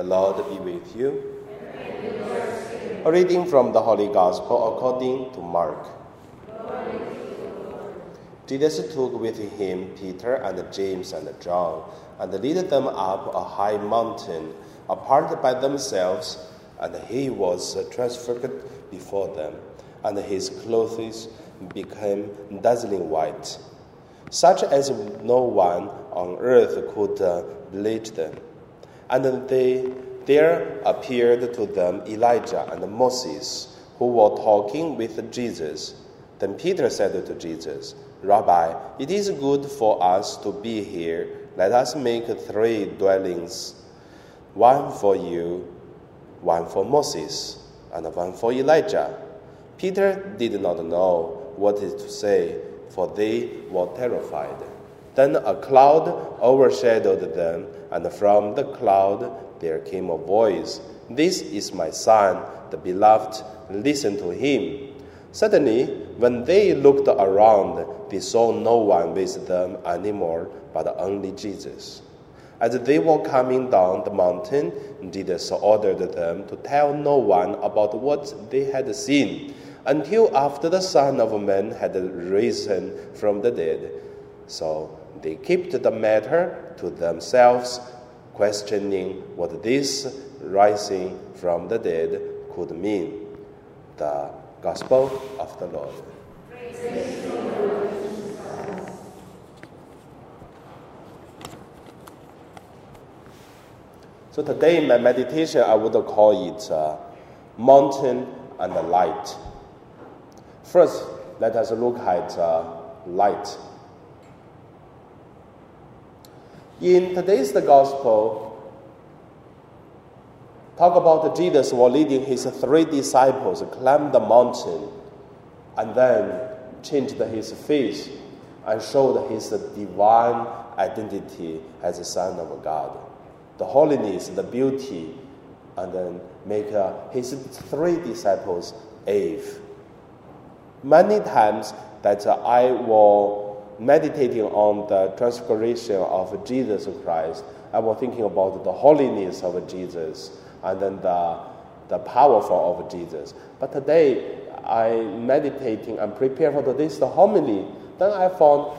The Lord be with you. A reading from the Holy Gospel according to Mark. Jesus took with him Peter and James and John and led them up a high mountain apart by themselves, and he was transfigured before them, and his clothes became dazzling white, such as no one on earth could bleach them. And they, there appeared to them Elijah and Moses, who were talking with Jesus. Then Peter said to Jesus, Rabbi, it is good for us to be here. Let us make three dwellings one for you, one for Moses, and one for Elijah. Peter did not know what to say, for they were terrified. Then a cloud overshadowed them, and from the cloud there came a voice This is my son, the beloved, listen to him. Suddenly, when they looked around, they saw no one with them anymore but only Jesus. As they were coming down the mountain, Jesus ordered them to tell no one about what they had seen until after the Son of Man had risen from the dead. So they kept the matter to themselves, questioning what this rising from the dead could mean. The Gospel of the Lord. So today in my meditation, I would call it uh, mountain and the light. First, let us look at uh, light. In today's the gospel, talk about Jesus while leading his three disciples climb the mountain and then changed his face and showed his divine identity as the Son of God the holiness, the beauty, and then make uh, his three disciples Eve. Many times that uh, I was meditating on the transfiguration of Jesus Christ, I was thinking about the holiness of Jesus and then the, the powerful of Jesus. But today, I meditating and prepare for this the homily. Then I found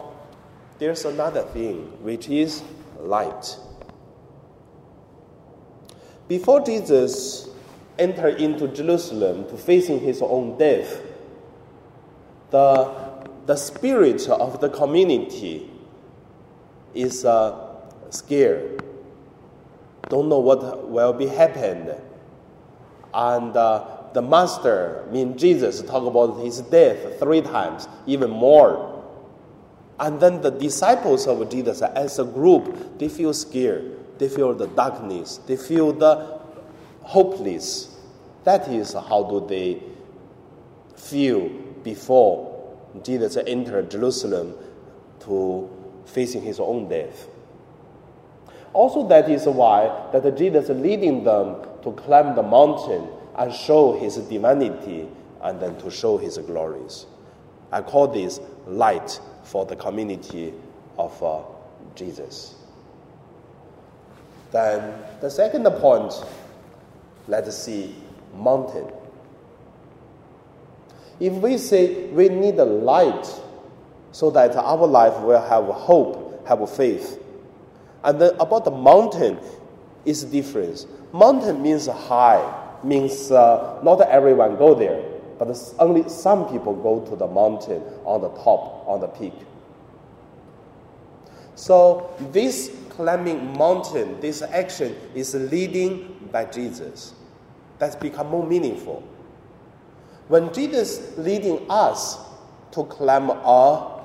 there's another thing, which is light. Before Jesus entered into Jerusalem to facing his own death, the, the spirit of the community is uh, scared, don't know what will be happened. And uh, the master, mean Jesus, talk about his death three times, even more. And then the disciples of Jesus as a group, they feel scared they feel the darkness, they feel the hopeless. That is how do they feel before Jesus entered Jerusalem to facing his own death. Also, that is why that Jesus leading them to climb the mountain and show his divinity and then to show his glories. I call this light for the community of uh, Jesus. Then the second point, let's see mountain. If we say we need a light so that our life will have hope, have faith. And then about the mountain is different. Mountain means high, means uh, not everyone go there, but only some people go to the mountain on the top, on the peak. So this climbing mountain, this action is leading by Jesus. That's become more meaningful. When Jesus leading us to climb a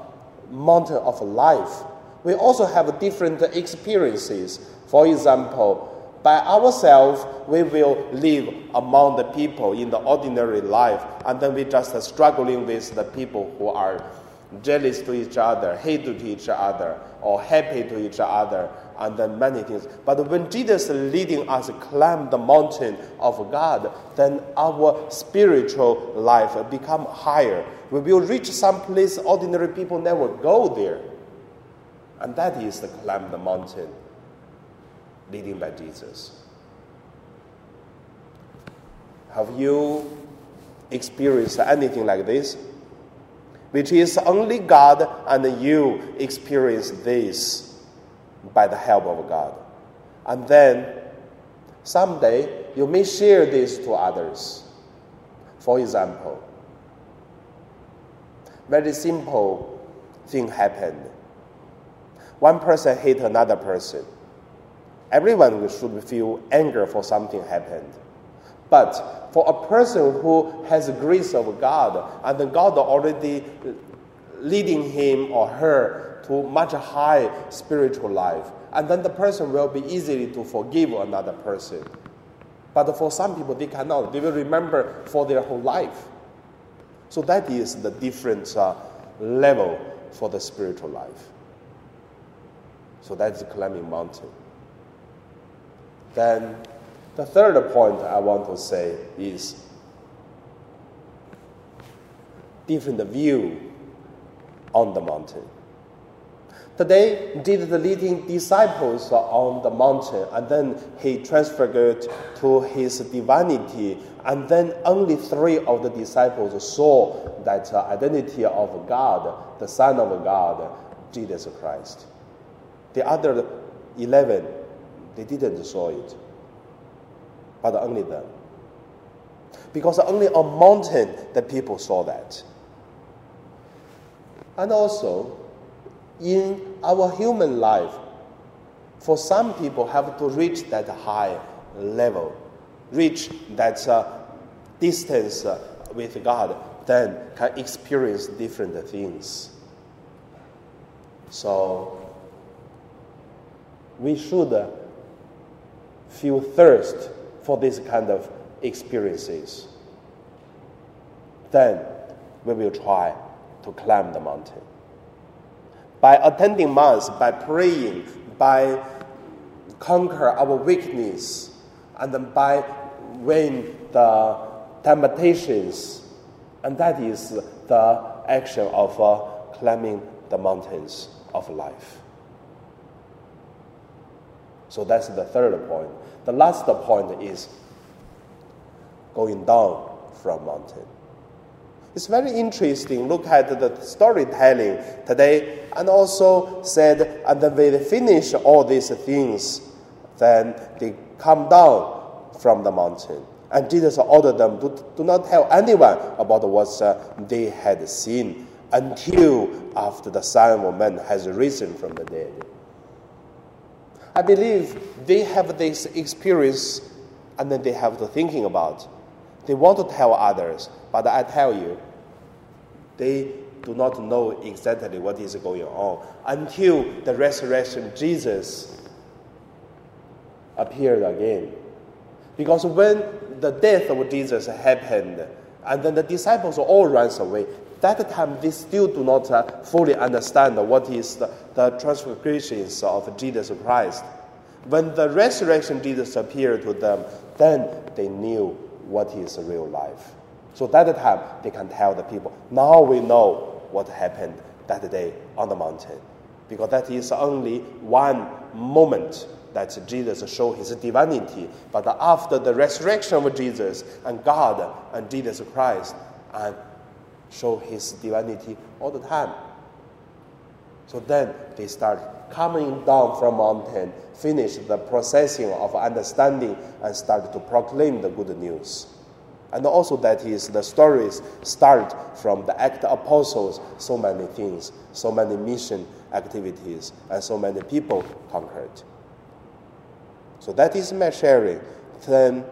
mountain of life, we also have different experiences. For example, by ourselves, we will live among the people in the ordinary life, and then we just struggling with the people who are jealous to each other, hate to each other, or happy to each other, and then many things. But when Jesus leading us climb the mountain of God, then our spiritual life become higher. We will reach some place ordinary people never go there. And that is the climb the mountain leading by Jesus. Have you experienced anything like this? Which is only God and you experience this by the help of God. And then someday you may share this to others. For example, very simple thing happened. One person hit another person. Everyone should feel anger for something happened. But for a person who has the grace of God and God already leading him or her to much high spiritual life, and then the person will be easily to forgive another person. But for some people, they cannot. They will remember for their whole life. So that is the different uh, level for the spiritual life. So that's climbing mountain. Then the third point I want to say is different view on the mountain. Today, Jesus leading disciples on the mountain, and then he transferred to his divinity, and then only three of the disciples saw that identity of God, the Son of God, Jesus Christ. The other eleven, they didn't saw it, but only them. Because only on mountain the people saw that. And also, in our human life, for some people have to reach that high level, reach that uh, distance uh, with God, then can experience different things. So we should uh, feel thirst for this kind of experiences. Then we will try to climb the mountain by attending mass, by praying, by conquer our weakness, and then by win the temptations. And that is the action of uh, climbing the mountains of life. So that's the third point. The last point is going down from mountain. It's very interesting. Look at the storytelling today, and also said, and they finish all these things, then they come down from the mountain. And Jesus ordered them to do not tell anyone about what uh, they had seen until after the Son of Man has risen from the dead. I believe they have this experience and then they have the thinking about. They want to tell others, but I tell you, they do not know exactly what is going on until the resurrection Jesus appeared again. Because when the death of Jesus happened, and then the disciples all ran away, that time they still do not uh, fully understand what is the, the transfigurations of Jesus Christ. When the resurrection Jesus appeared to them, then they knew what is real life. So that time they can tell the people, now we know what happened that day on the mountain. Because that is only one moment that Jesus showed his divinity. But after the resurrection of Jesus and God and Jesus Christ, and show his divinity all the time. So then they start coming down from mountain, finish the processing of understanding, and start to proclaim the good news. And also that is the stories start from the act of apostles, so many things, so many mission activities, and so many people conquered. So that is my sharing. Then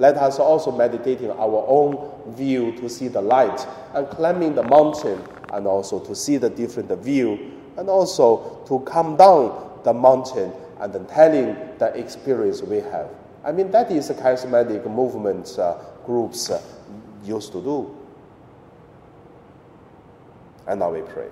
let us also meditate on our own view to see the light and climbing the mountain and also to see the different view and also to come down the mountain and then telling the experience we have. I mean, that is a charismatic movement uh, groups uh, used to do. And now we pray.